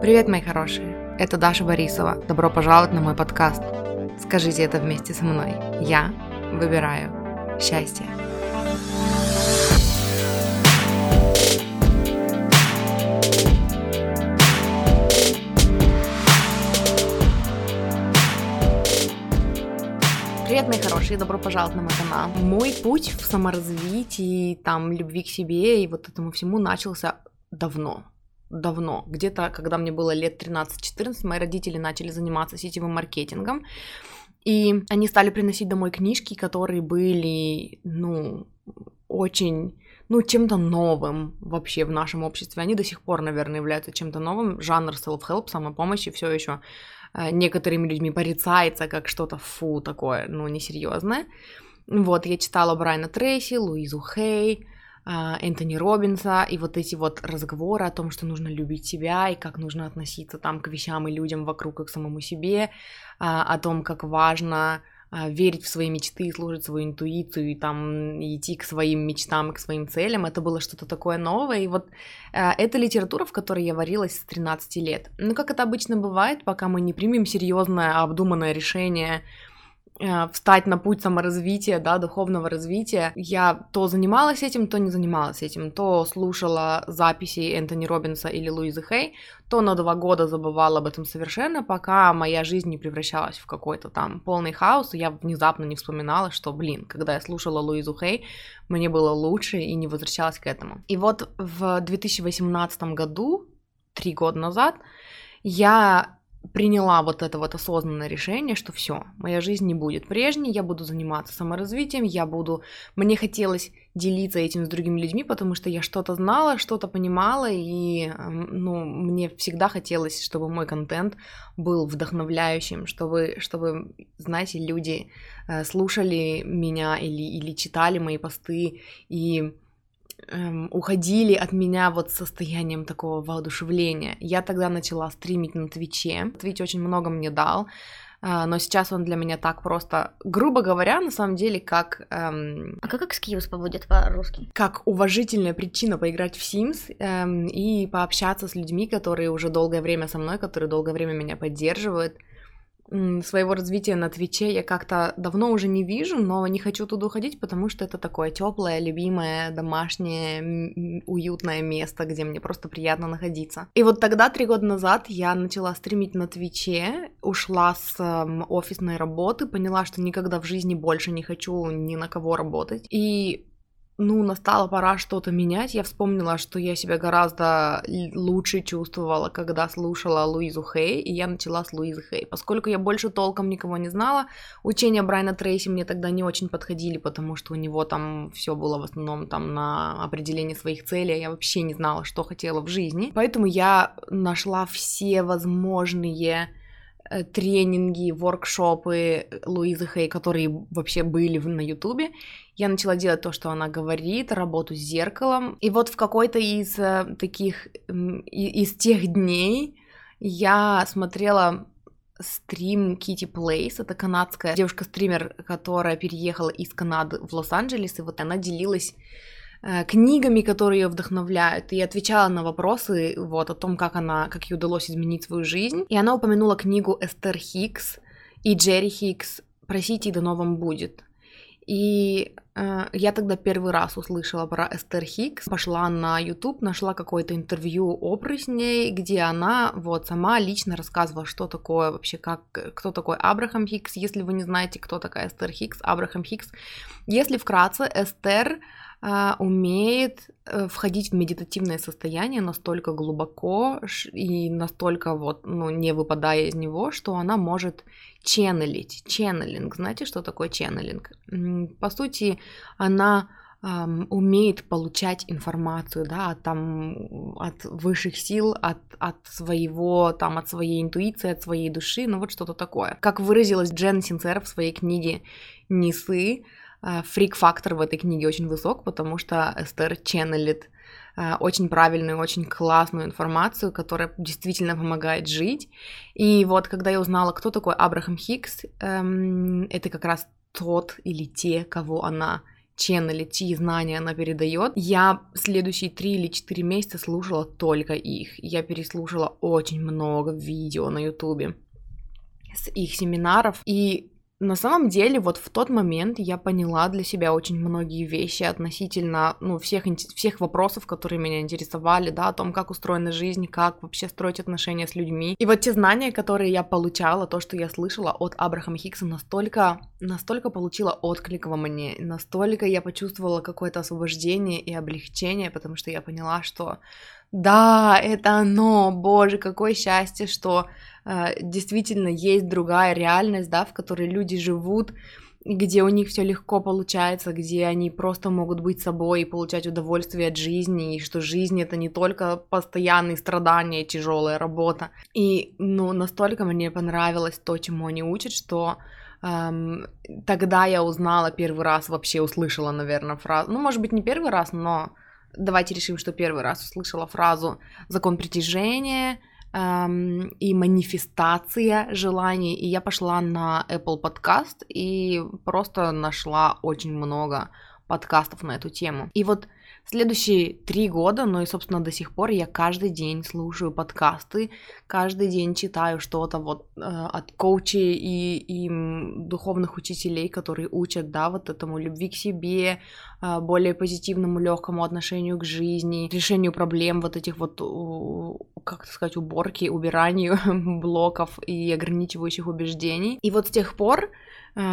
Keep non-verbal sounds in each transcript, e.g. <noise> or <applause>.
Привет, мои хорошие! Это Даша Борисова. Добро пожаловать на мой подкаст. Скажите это вместе со мной. Я выбираю счастье. Привет, мои хорошие, добро пожаловать на мой канал. Мой путь в саморазвитии, там, любви к себе и вот этому всему начался давно давно. Где-то, когда мне было лет 13-14, мои родители начали заниматься сетевым маркетингом. И они стали приносить домой книжки, которые были, ну, очень, ну, чем-то новым вообще в нашем обществе. Они до сих пор, наверное, являются чем-то новым. Жанр self-help, самопомощи все еще э, некоторыми людьми порицается как что-то фу такое, ну, несерьезное. Вот, я читала Брайана Трейси, Луизу Хей, Энтони Робинса, и вот эти вот разговоры о том, что нужно любить себя, и как нужно относиться там к вещам и людям вокруг, и к самому себе, а, о том, как важно а, верить в свои мечты, слушать свою интуицию и там идти к своим мечтам и к своим целям. Это было что-то такое новое. И вот э, это литература, в которой я варилась с 13 лет. Ну, как это обычно бывает, пока мы не примем серьезное, обдуманное решение встать на путь саморазвития, да, духовного развития. Я то занималась этим, то не занималась этим, то слушала записи Энтони Робинса или Луизы Хей, то на два года забывала об этом совершенно, пока моя жизнь не превращалась в какой-то там полный хаос, и я внезапно не вспоминала, что, блин, когда я слушала Луизу Хей, мне было лучше и не возвращалась к этому. И вот в 2018 году, три года назад, я приняла вот это вот осознанное решение, что все, моя жизнь не будет прежней, я буду заниматься саморазвитием, я буду... Мне хотелось делиться этим с другими людьми, потому что я что-то знала, что-то понимала, и, ну, мне всегда хотелось, чтобы мой контент был вдохновляющим, чтобы, чтобы знаете, люди э, слушали меня или, или читали мои посты, и эм, уходили от меня вот состоянием такого воодушевления. Я тогда начала стримить на Твиче. Твич очень много мне дал, э, но сейчас он для меня так просто, грубо говоря, на самом деле, как... Эм, а как excuse будет по-русски? Как уважительная причина поиграть в Sims эм, и пообщаться с людьми, которые уже долгое время со мной, которые долгое время меня поддерживают своего развития на Твиче я как-то давно уже не вижу, но не хочу туда уходить, потому что это такое теплое, любимое, домашнее, уютное место, где мне просто приятно находиться. И вот тогда, три года назад, я начала стримить на Твиче, ушла с э, офисной работы, поняла, что никогда в жизни больше не хочу ни на кого работать. И ну, настала пора что-то менять. Я вспомнила, что я себя гораздо лучше чувствовала, когда слушала Луизу Хей, и я начала с Луизы Хей. Поскольку я больше толком никого не знала, учения Брайана Трейси мне тогда не очень подходили, потому что у него там все было в основном там на определение своих целей, а я вообще не знала, что хотела в жизни. Поэтому я нашла все возможные тренинги, воркшопы Луизы Хей, которые вообще были на Ютубе. Я начала делать то, что она говорит, работу с зеркалом. И вот в какой-то из э, таких, из тех дней я смотрела стрим Kitty Place, это канадская девушка-стример, которая переехала из Канады в Лос-Анджелес, и вот она делилась Э, книгами, которые ее вдохновляют, и отвечала на вопросы вот о том, как она, как ей удалось изменить свою жизнь. И она упомянула книгу Эстер Хикс и Джерри Хикс «Просите, и дано вам будет». И э, я тогда первый раз услышала про Эстер Хикс, пошла на YouTube, нашла какое-то интервью Опры с ней, где она вот сама лично рассказывала, что такое вообще, как, кто такой Абрахам Хикс, если вы не знаете, кто такая Эстер Хикс, Абрахам Хикс. Если вкратце, Эстер а, умеет э, входить в медитативное состояние настолько глубоко и настолько вот, ну, не выпадая из него, что она может ченнелить. Ченнелинг. Знаете, что такое ченнелинг? По сути, она умеет получать информацию, да, там, от высших сил, от, от своего, там, от своей интуиции, от своей души, ну вот что-то такое. Как выразилась Джен Синцер в своей книге «Несы», Э, фрик-фактор в этой книге очень высок, потому что Эстер ченнелит э, очень правильную, очень классную информацию, которая действительно помогает жить. И вот когда я узнала, кто такой Абрахам Хикс, эм, это как раз тот или те, кого она ченнеле, чьи знания она передает. Я следующие три или четыре месяца слушала только их. Я переслушала очень много видео на ютубе с их семинаров, и на самом деле, вот в тот момент я поняла для себя очень многие вещи относительно, ну, всех, всех вопросов, которые меня интересовали, да, о том, как устроена жизнь, как вообще строить отношения с людьми. И вот те знания, которые я получала, то, что я слышала от Абрахама Хиггса, настолько, настолько получила отклик во мне, настолько я почувствовала какое-то освобождение и облегчение, потому что я поняла, что да, это оно, боже, какое счастье, что э, действительно есть другая реальность, да, в которой люди живут, где у них все легко получается, где они просто могут быть собой и получать удовольствие от жизни, и что жизнь это не только постоянные страдания, тяжелая работа. И ну настолько мне понравилось то, чему они учат, что эм, тогда я узнала первый раз, вообще услышала, наверное, фразу, ну может быть не первый раз, но давайте решим, что первый раз услышала фразу «закон притяжения», эм, и манифестация желаний, и я пошла на Apple Podcast и просто нашла очень много подкастов на эту тему. И вот Следующие три года, ну и, собственно, до сих пор я каждый день слушаю подкасты, каждый день читаю что-то вот э, от коучей и, и духовных учителей, которые учат, да, вот этому любви к себе, э, более позитивному, легкому отношению к жизни, решению проблем вот этих вот, как сказать, уборки, убиранию <laughs> блоков и ограничивающих убеждений. И вот с тех пор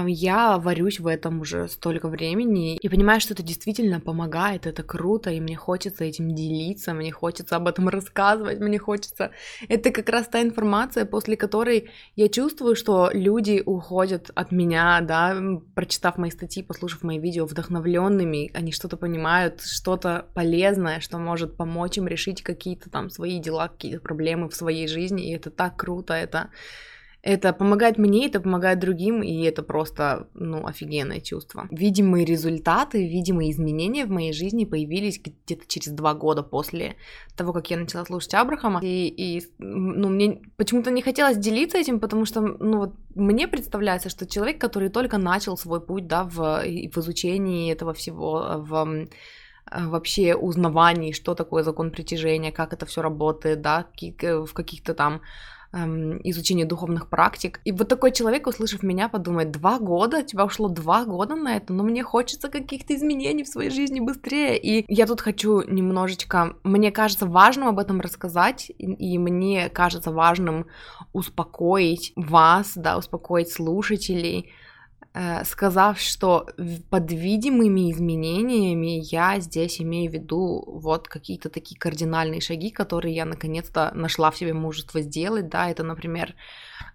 я варюсь в этом уже столько времени и понимаю, что это действительно помогает, это круто, и мне хочется этим делиться, мне хочется об этом рассказывать, мне хочется... Это как раз та информация, после которой я чувствую, что люди уходят от меня, да, прочитав мои статьи, послушав мои видео, вдохновленными, они что-то понимают, что-то полезное, что может помочь им решить какие-то там свои дела, какие-то проблемы в своей жизни, и это так круто, это это помогает мне, это помогает другим, и это просто, ну, офигенное чувство. Видимые результаты, видимые изменения в моей жизни появились где-то через два года после того, как я начала слушать Абрахама. И, и ну, мне почему-то не хотелось делиться этим, потому что, ну, вот мне представляется, что человек, который только начал свой путь, да, в, в изучении этого всего, в вообще узнавании, что такое закон притяжения, как это все работает, да, в каких-то там эм, изучение духовных практик. И вот такой человек, услышав меня, подумает, два года, у тебя ушло два года на это, но мне хочется каких-то изменений в своей жизни быстрее. И я тут хочу немножечко, мне кажется важным об этом рассказать, и, и мне кажется важным успокоить вас, да, успокоить слушателей, сказав, что под видимыми изменениями я здесь имею в виду вот какие-то такие кардинальные шаги, которые я наконец-то нашла в себе мужество сделать, да, это, например,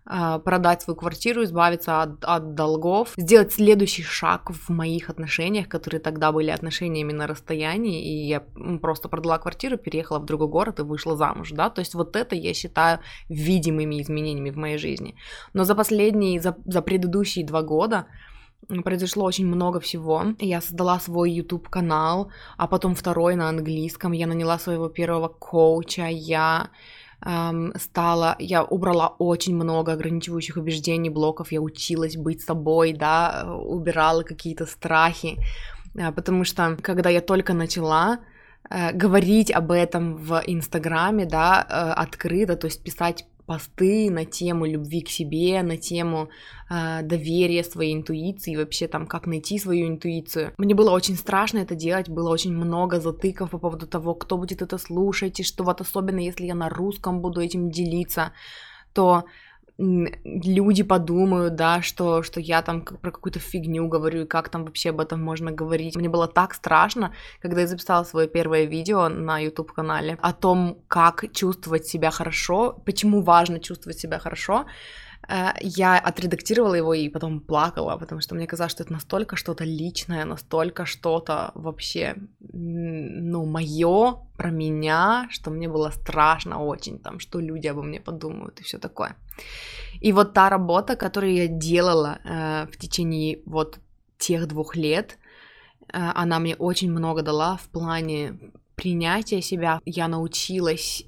продать свою квартиру, избавиться от, от долгов, сделать следующий шаг в моих отношениях, которые тогда были отношениями на расстоянии, и я просто продала квартиру, переехала в другой город и вышла замуж, да, то есть вот это я считаю видимыми изменениями в моей жизни. Но за последние, за, за предыдущие два года произошло очень много всего. Я создала свой YouTube канал, а потом второй на английском. Я наняла своего первого коуча. Я стала, я убрала очень много ограничивающих убеждений, блоков, я училась быть собой, да, убирала какие-то страхи, э, потому что когда я только начала э, говорить об этом в Инстаграме, да, э, открыто, то есть писать посты на тему любви к себе, на тему э, доверия своей интуиции, вообще там, как найти свою интуицию. Мне было очень страшно это делать, было очень много затыков по поводу того, кто будет это слушать, и что вот особенно если я на русском буду этим делиться, то люди подумают, да, что, что я там про какую-то фигню говорю, и как там вообще об этом можно говорить. Мне было так страшно, когда я записала свое первое видео на YouTube-канале о том, как чувствовать себя хорошо, почему важно чувствовать себя хорошо, я отредактировала его и потом плакала, потому что мне казалось, что это настолько что-то личное, настолько что-то вообще, ну, мое про меня, что мне было страшно очень, там, что люди обо мне подумают и все такое. И вот та работа, которую я делала э, в течение вот тех двух лет, э, она мне очень много дала в плане принятия себя. Я научилась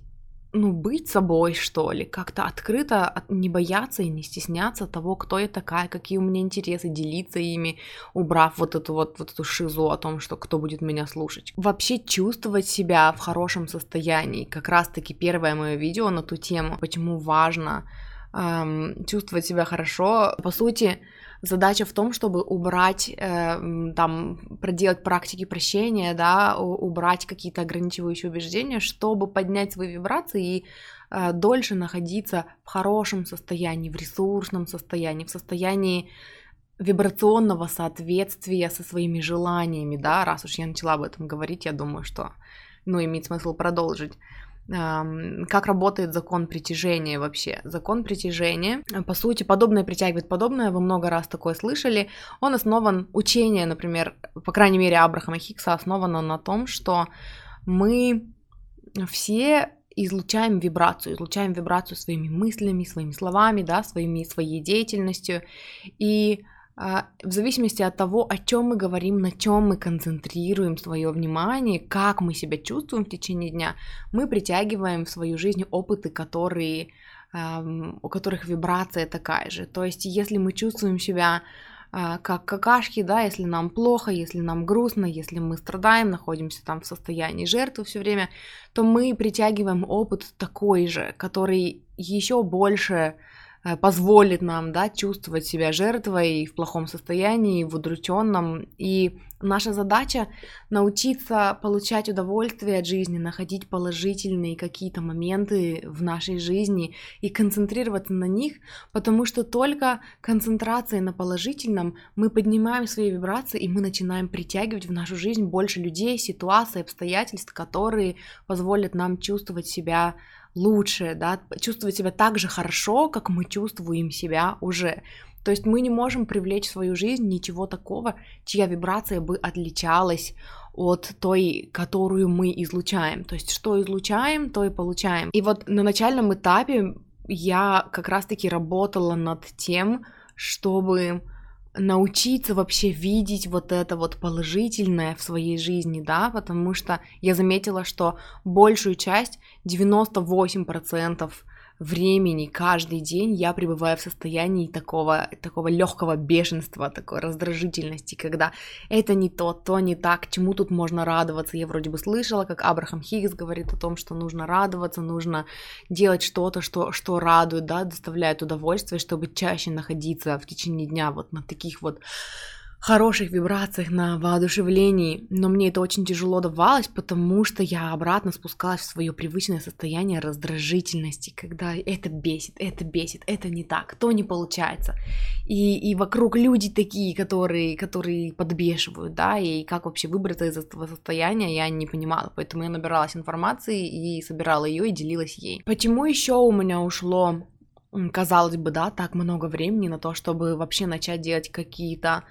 ну, быть собой, что ли, как-то открыто не бояться и не стесняться того, кто я такая, какие у меня интересы, делиться ими, убрав вот эту вот, вот эту шизу о том, что кто будет меня слушать. Вообще чувствовать себя в хорошем состоянии. Как раз-таки первое мое видео на ту тему, почему важно эм, чувствовать себя хорошо. По сути, задача в том, чтобы убрать, э, там, проделать практики прощения, да, убрать какие-то ограничивающие убеждения, чтобы поднять свои вибрации и э, дольше находиться в хорошем состоянии, в ресурсном состоянии, в состоянии вибрационного соответствия со своими желаниями, да, раз уж я начала об этом говорить, я думаю, что, ну, имеет смысл продолжить как работает закон притяжения вообще. Закон притяжения, по сути, подобное притягивает подобное, вы много раз такое слышали. Он основан, учение, например, по крайней мере, Абрахама Хиггса основано на том, что мы все излучаем вибрацию, излучаем вибрацию своими мыслями, своими словами, да, своими, своей деятельностью. И в зависимости от того, о чем мы говорим, на чем мы концентрируем свое внимание, как мы себя чувствуем в течение дня, мы притягиваем в свою жизнь опыты, которые, у которых вибрация такая же. То есть, если мы чувствуем себя а, как какашки, да, если нам плохо, если нам грустно, если мы страдаем, находимся там в состоянии жертвы все время, то мы притягиваем опыт такой же, который еще больше позволит нам да, чувствовать себя жертвой в плохом состоянии, в удрученном. И наша задача научиться получать удовольствие от жизни, находить положительные какие-то моменты в нашей жизни и концентрироваться на них, потому что только концентрацией на положительном мы поднимаем свои вибрации и мы начинаем притягивать в нашу жизнь больше людей, ситуаций, обстоятельств, которые позволят нам чувствовать себя лучше, да, чувствовать себя так же хорошо, как мы чувствуем себя уже. То есть мы не можем привлечь в свою жизнь ничего такого, чья вибрация бы отличалась от той, которую мы излучаем. То есть что излучаем, то и получаем. И вот на начальном этапе я как раз-таки работала над тем, чтобы научиться вообще видеть вот это вот положительное в своей жизни, да, потому что я заметила, что большую часть, 98% времени каждый день я пребываю в состоянии такого, такого легкого бешенства, такой раздражительности, когда это не то, то не так, чему тут можно радоваться. Я вроде бы слышала, как Абрахам Хиггс говорит о том, что нужно радоваться, нужно делать что-то, что, что радует, да, доставляет удовольствие, чтобы чаще находиться в течение дня вот на таких вот хороших вибрациях, на воодушевлении, но мне это очень тяжело давалось, потому что я обратно спускалась в свое привычное состояние раздражительности, когда это бесит, это бесит, это не так, то не получается. И, и вокруг люди такие, которые, которые подбешивают, да, и как вообще выбраться из этого состояния, я не понимала, поэтому я набиралась информации и собирала ее и делилась ей. Почему еще у меня ушло казалось бы, да, так много времени на то, чтобы вообще начать делать какие-то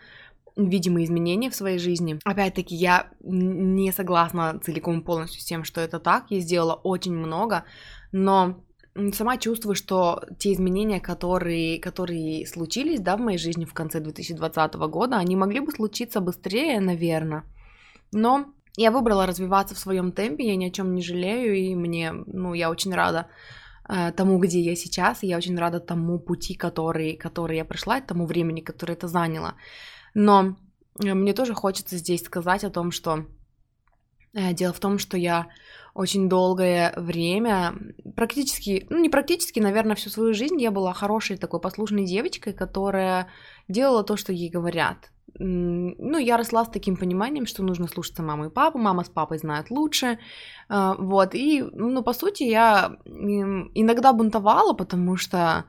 видимые изменения в своей жизни. Опять-таки, я не согласна целиком и полностью с тем, что это так. Я сделала очень много, но сама чувствую, что те изменения, которые, которые случились, да, в моей жизни в конце 2020 года, они могли бы случиться быстрее, наверное. Но я выбрала развиваться в своем темпе, я ни о чем не жалею, и мне, ну, я очень рада э, тому, где я сейчас, и я очень рада тому пути, который, который я прошла, тому времени, которое это заняло. Но э, мне тоже хочется здесь сказать о том, что э, дело в том, что я очень долгое время, практически, ну не практически, наверное, всю свою жизнь я была хорошей такой послушной девочкой, которая делала то, что ей говорят. Ну, я росла с таким пониманием, что нужно слушаться маму и папу, мама с папой знают лучше, э, вот, и, ну, по сути, я иногда бунтовала, потому что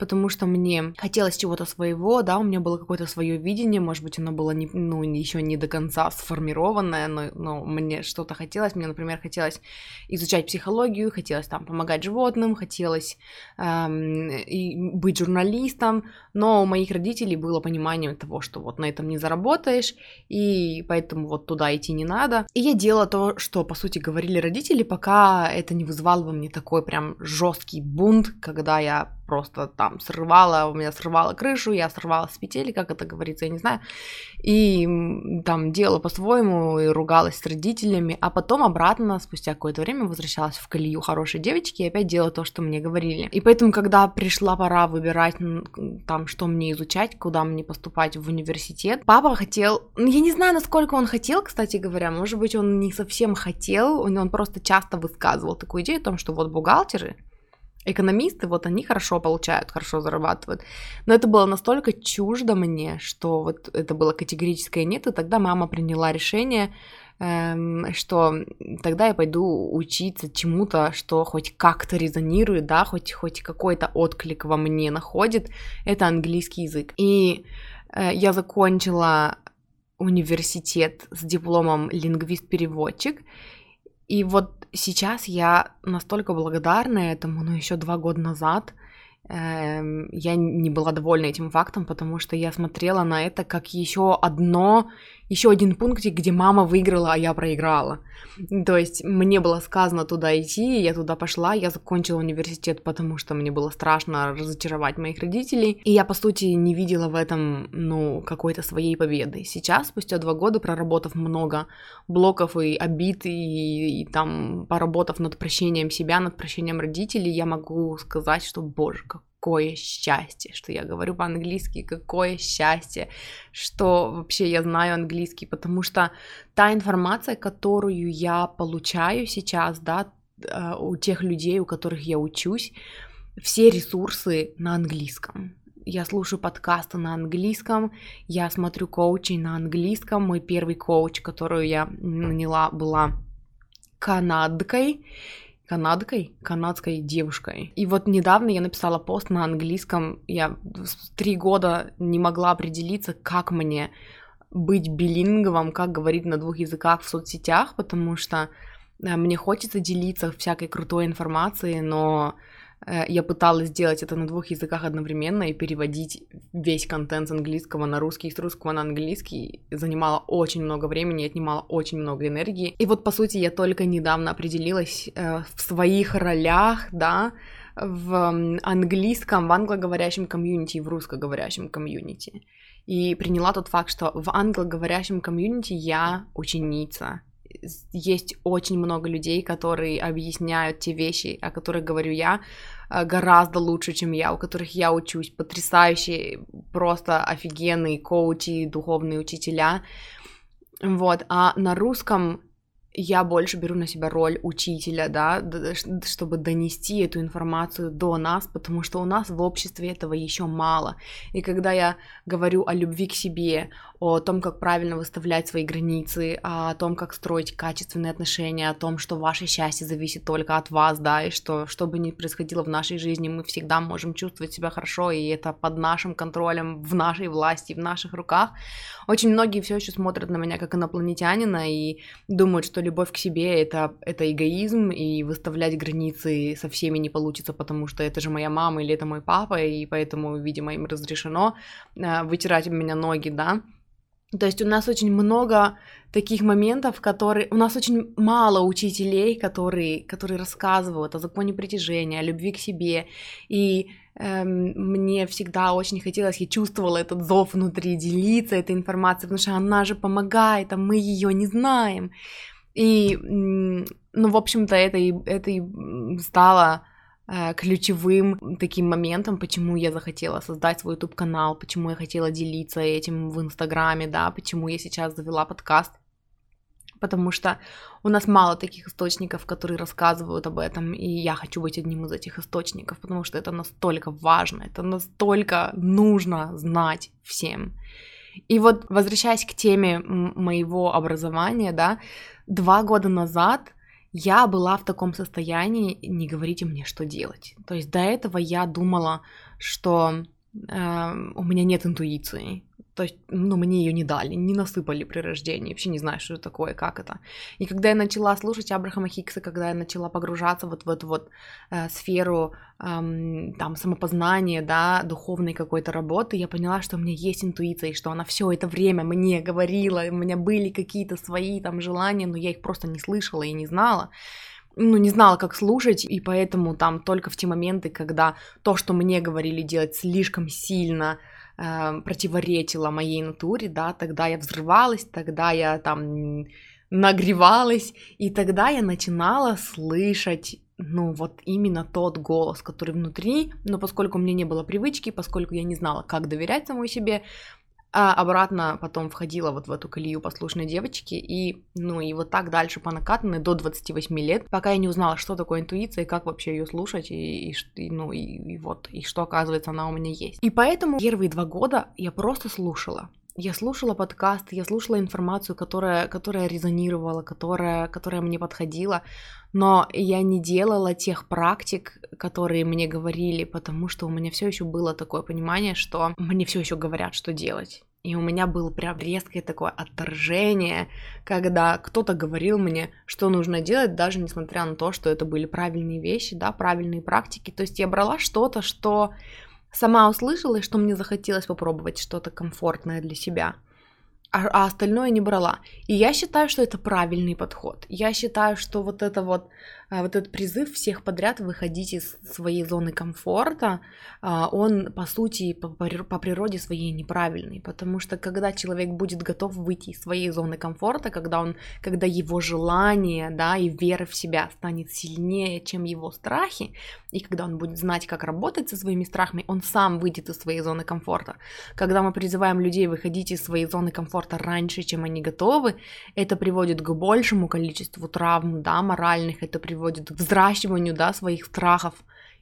потому что мне хотелось чего-то своего, да, у меня было какое-то свое видение, может быть, оно было не, ну, еще не до конца сформированное, но, но мне что-то хотелось, мне, например, хотелось изучать психологию, хотелось там помогать животным, хотелось эм, и быть журналистом, но у моих родителей было понимание того, что вот на этом не заработаешь, и поэтому вот туда идти не надо. И я делала то, что, по сути, говорили родители, пока это не вызывало во мне такой прям жесткий бунт, когда я просто там срывала, у меня срывала крышу, я срывала с петель, как это говорится, я не знаю, и там делала по-своему, и ругалась с родителями, а потом обратно, спустя какое-то время, возвращалась в колею хорошей девочки и опять делала то, что мне говорили. И поэтому, когда пришла пора выбирать там, что мне изучать, куда мне поступать в университет, папа хотел, ну, я не знаю, насколько он хотел, кстати говоря, может быть, он не совсем хотел, он, он просто часто высказывал такую идею о том, что вот бухгалтеры, экономисты, вот они хорошо получают, хорошо зарабатывают. Но это было настолько чуждо мне, что вот это было категорическое нет, и тогда мама приняла решение, эм, что тогда я пойду учиться чему-то, что хоть как-то резонирует, да, хоть, хоть какой-то отклик во мне находит, это английский язык. И э, я закончила университет с дипломом лингвист-переводчик, и вот сейчас я настолько благодарна этому, но еще два года назад э, я не была довольна этим фактом, потому что я смотрела на это как еще одно еще один пунктик, где мама выиграла, а я проиграла. То есть мне было сказано туда идти, я туда пошла, я закончила университет, потому что мне было страшно разочаровать моих родителей, и я, по сути, не видела в этом, ну, какой-то своей победы. Сейчас, спустя два года, проработав много блоков и обид, и, и там поработав над прощением себя, над прощением родителей, я могу сказать, что, боже, как какое счастье, что я говорю по-английски, какое счастье, что вообще я знаю английский, потому что та информация, которую я получаю сейчас, да, э, у тех людей, у которых я учусь, все ресурсы на английском. Я слушаю подкасты на английском, я смотрю коучей на английском. Мой первый коуч, которую я наняла, была канадкой, канадкой, канадской девушкой. И вот недавно я написала пост на английском. Я три года не могла определиться, как мне быть билинговым, как говорить на двух языках в соцсетях, потому что э, мне хочется делиться всякой крутой информацией, но я пыталась сделать это на двух языках одновременно и переводить весь контент с английского на русский и с русского на английский занимало очень много времени, отнимало очень много энергии. И вот, по сути, я только недавно определилась э, в своих ролях, да, в английском, в англоговорящем комьюнити и в русскоговорящем комьюнити. И приняла тот факт, что в англоговорящем комьюнити я ученица, есть очень много людей, которые объясняют те вещи, о которых говорю я, э, гораздо лучше, чем я, у которых я учусь, потрясающие, просто офигенные коучи, духовные учителя. Вот, а на русском я больше беру на себя роль учителя, да, чтобы донести эту информацию до нас, потому что у нас в обществе этого еще мало. И когда я говорю о любви к себе, о том, как правильно выставлять свои границы, о том, как строить качественные отношения, о том, что ваше счастье зависит только от вас, да, и что, что бы ни происходило в нашей жизни, мы всегда можем чувствовать себя хорошо, и это под нашим контролем, в нашей власти, в наших руках. Очень многие все еще смотрят на меня как инопланетянина и думают, что любовь к себе это, это эгоизм, и выставлять границы со всеми не получится, потому что это же моя мама или это мой папа, и поэтому, видимо, им разрешено э, вытирать у меня ноги, да. То есть у нас очень много таких моментов, которые... У нас очень мало учителей, которые, которые рассказывают о законе притяжения, о любви к себе. И эм, мне всегда очень хотелось, я чувствовала этот зов внутри делиться этой информацией, потому что она же помогает, а мы ее не знаем. И, ну, в общем-то, это и, это и стало Э, ключевым таким моментом, почему я захотела создать свой YouTube канал, почему я хотела делиться этим в Инстаграме, да, почему я сейчас завела подкаст. Потому что у нас мало таких источников, которые рассказывают об этом, и я хочу быть одним из этих источников, потому что это настолько важно, это настолько нужно знать всем. И вот возвращаясь к теме моего образования, да, два года назад я была в таком состоянии, не говорите мне, что делать. То есть до этого я думала, что у меня нет интуиции. То есть, ну, мне ее не дали, не насыпали при рождении, вообще не знаю, что это такое, как это. И когда я начала слушать Абрахама Хикса, когда я начала погружаться вот в эту вот э, сферу эм, там самопознания, да, духовной какой-то работы, я поняла, что у меня есть интуиция, и что она все это время мне говорила, у меня были какие-то свои там желания, но я их просто не слышала и не знала. Ну, не знала, как слушать, и поэтому там только в те моменты, когда то, что мне говорили делать слишком сильно э, противоречило моей натуре, да, тогда я взрывалась, тогда я там нагревалась, и тогда я начинала слышать ну, вот именно тот голос, который внутри, но поскольку у меня не было привычки, поскольку я не знала, как доверять самой себе, а обратно потом входила вот в эту колею послушной девочки, и, ну, и вот так дальше по накатанной до 28 лет, пока я не узнала, что такое интуиция, и как вообще ее слушать, и, и ну, и, и вот, и что, оказывается, она у меня есть. И поэтому первые два года я просто слушала. Я слушала подкасты, я слушала информацию, которая, которая резонировала, которая, которая мне подходила, но я не делала тех практик, которые мне говорили, потому что у меня все еще было такое понимание, что мне все еще говорят, что делать. И у меня было прям резкое такое отторжение, когда кто-то говорил мне, что нужно делать, даже несмотря на то, что это были правильные вещи, да, правильные практики. То есть я брала что-то, что сама услышала, что мне захотелось попробовать что-то комфортное для себя а, а остальное не брала. И я считаю, что это правильный подход. Я считаю, что вот это вот вот этот призыв всех подряд выходить из своей зоны комфорта, а, он по сути по природе своей неправильный, потому что когда человек будет готов выйти из своей зоны комфорта, когда он, когда его желание, да, и вера в себя станет сильнее, чем его страхи, и когда он будет знать, как работать со своими страхами, он сам выйдет из своей зоны комфорта. Когда мы призываем людей выходить из своей зоны комфорта раньше, чем они готовы, это приводит к большему количеству травм, да, моральных, это приводит приводит к взращиванию, да, своих страхов.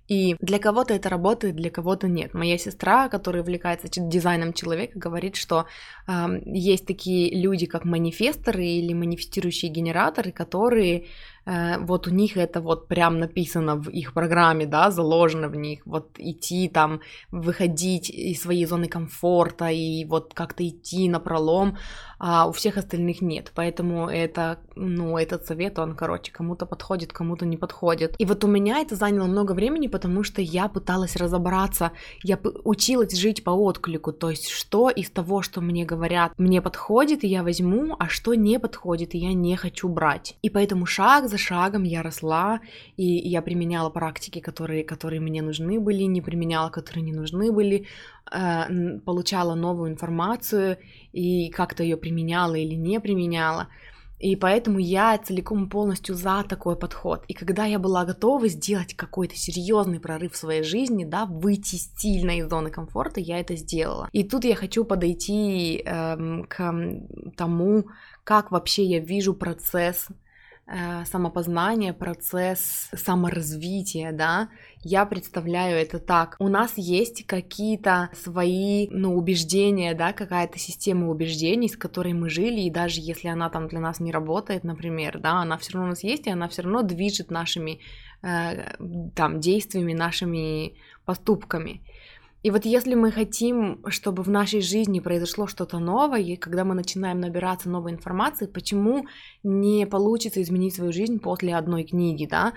И для кого-то это работает, для кого-то нет. Моя сестра, которая увлекается дизайном человека, говорит, что э, есть такие люди, как манифесторы или манифестирующие генераторы, которые Э, вот у них это вот прям написано в их программе, да, заложено в них, вот идти там, выходить из своей зоны комфорта и вот как-то идти на пролом, а у всех остальных нет, поэтому это, ну, этот совет, он, короче, кому-то подходит, кому-то не подходит. И вот у меня это заняло много времени, потому что я пыталась разобраться, я училась жить по отклику, то есть что из того, что мне говорят, мне подходит, и я возьму, а что не подходит, и я не хочу брать. И поэтому шаг за шагом я росла, и я применяла практики, которые, которые мне нужны были, не применяла, которые не нужны были, получала новую информацию и как-то ее применяла или не применяла. И поэтому я целиком полностью за такой подход. И когда я была готова сделать какой-то серьезный прорыв в своей жизни, да, выйти стильно из зоны комфорта, я это сделала. И тут я хочу подойти эм, к тому, как вообще я вижу процесс Э, самопознание, процесс саморазвития, да, я представляю это так. У нас есть какие-то свои, ну, убеждения, да, какая-то система убеждений, с которой мы жили, и даже если она там для нас не работает, например, да, она все равно у нас есть, и она все равно движет нашими э, там действиями, нашими поступками. И вот если мы хотим, чтобы в нашей жизни произошло что-то новое, и когда мы начинаем набираться новой информации, почему не получится изменить свою жизнь после одной книги, да,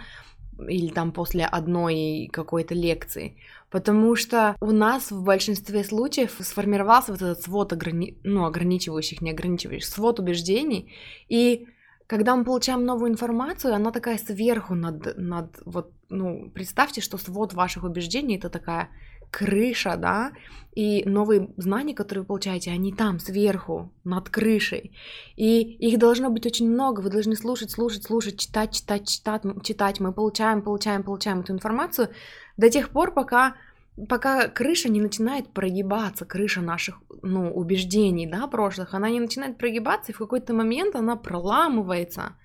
или там после одной какой-то лекции? Потому что у нас в большинстве случаев сформировался вот этот свод ограни... ну, ограничивающих, не ограничивающих, свод убеждений, и когда мы получаем новую информацию, она такая сверху над, над вот, ну, представьте, что свод ваших убеждений это такая крыша, да, и новые знания, которые вы получаете, они там, сверху, над крышей. И их должно быть очень много, вы должны слушать, слушать, слушать, читать, читать, читать, читать. Мы получаем, получаем, получаем эту информацию до тех пор, пока пока крыша не начинает прогибаться, крыша наших, ну, убеждений, да, прошлых, она не начинает прогибаться, и в какой-то момент она проламывается.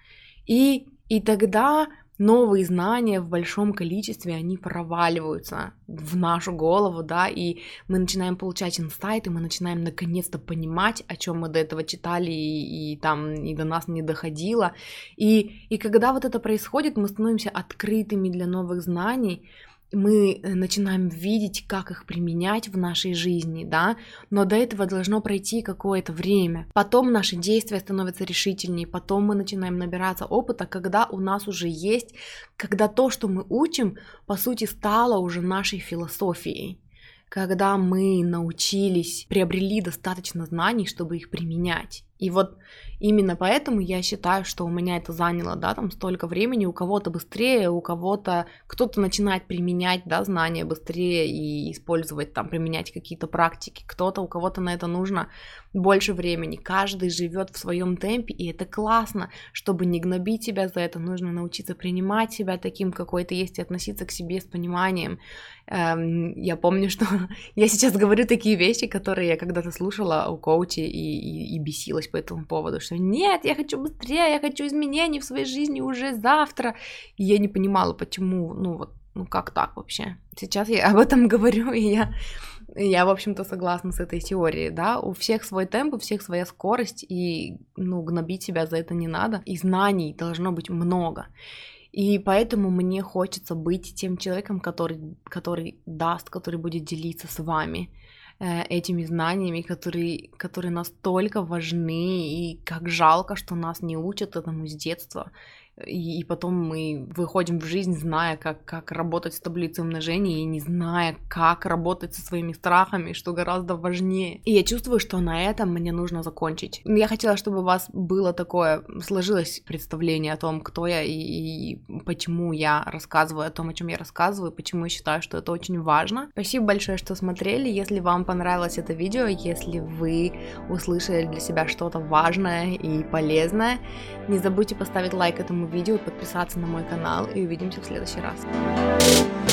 И, и тогда новые знания в большом количестве, они проваливаются в нашу голову, да, и мы начинаем получать инсайты, мы начинаем наконец-то понимать, о чем мы до этого читали и, и там и до нас не доходило. И, и когда вот это происходит, мы становимся открытыми для новых знаний, мы э, начинаем видеть, как их применять в нашей жизни, да, но до этого должно пройти какое-то время. Потом наши действия становятся решительнее, потом мы начинаем набираться опыта, когда у нас уже есть, когда то, что мы учим, по сути, стало уже нашей философией когда мы научились, приобрели достаточно знаний, чтобы их применять. И вот именно поэтому я считаю, что у меня это заняло, да, там столько времени, у кого-то быстрее, у кого-то, кто-то начинает применять, да, знания быстрее и использовать, там, применять какие-то практики, кто-то, у кого-то на это нужно больше времени, каждый живет в своем темпе, и это классно, чтобы не гнобить себя за это, нужно научиться принимать себя таким, какой ты есть, и относиться к себе с пониманием. Эм, я помню, <laughs> что я сейчас говорю такие вещи, которые я когда-то слушала у коуча и, и, и бесилась по этому поводу, что нет, я хочу быстрее, я хочу изменений в своей жизни уже завтра, и я не понимала, почему, ну вот, ну как так вообще? Сейчас я <laughs> об этом говорю, и я я, в общем-то, согласна с этой теорией, да, у всех свой темп, у всех своя скорость, и, ну, гнобить себя за это не надо, и знаний должно быть много. И поэтому мне хочется быть тем человеком, который, который даст, который будет делиться с вами этими знаниями, которые, которые настолько важны, и как жалко, что нас не учат этому с детства и, и потом мы выходим в жизнь, зная, как, как работать с таблицей умножения, и не зная, как работать со своими страхами, что гораздо важнее. И я чувствую, что на этом мне нужно закончить. Я хотела, чтобы у вас было такое, сложилось представление о том, кто я и, и почему я рассказываю о том, о чем я рассказываю, почему я считаю, что это очень важно. Спасибо большое, что смотрели. Если вам понравилось это видео, если вы услышали для себя что-то важное и полезное, не забудьте поставить лайк этому видео, подписаться на мой канал и увидимся в следующий раз.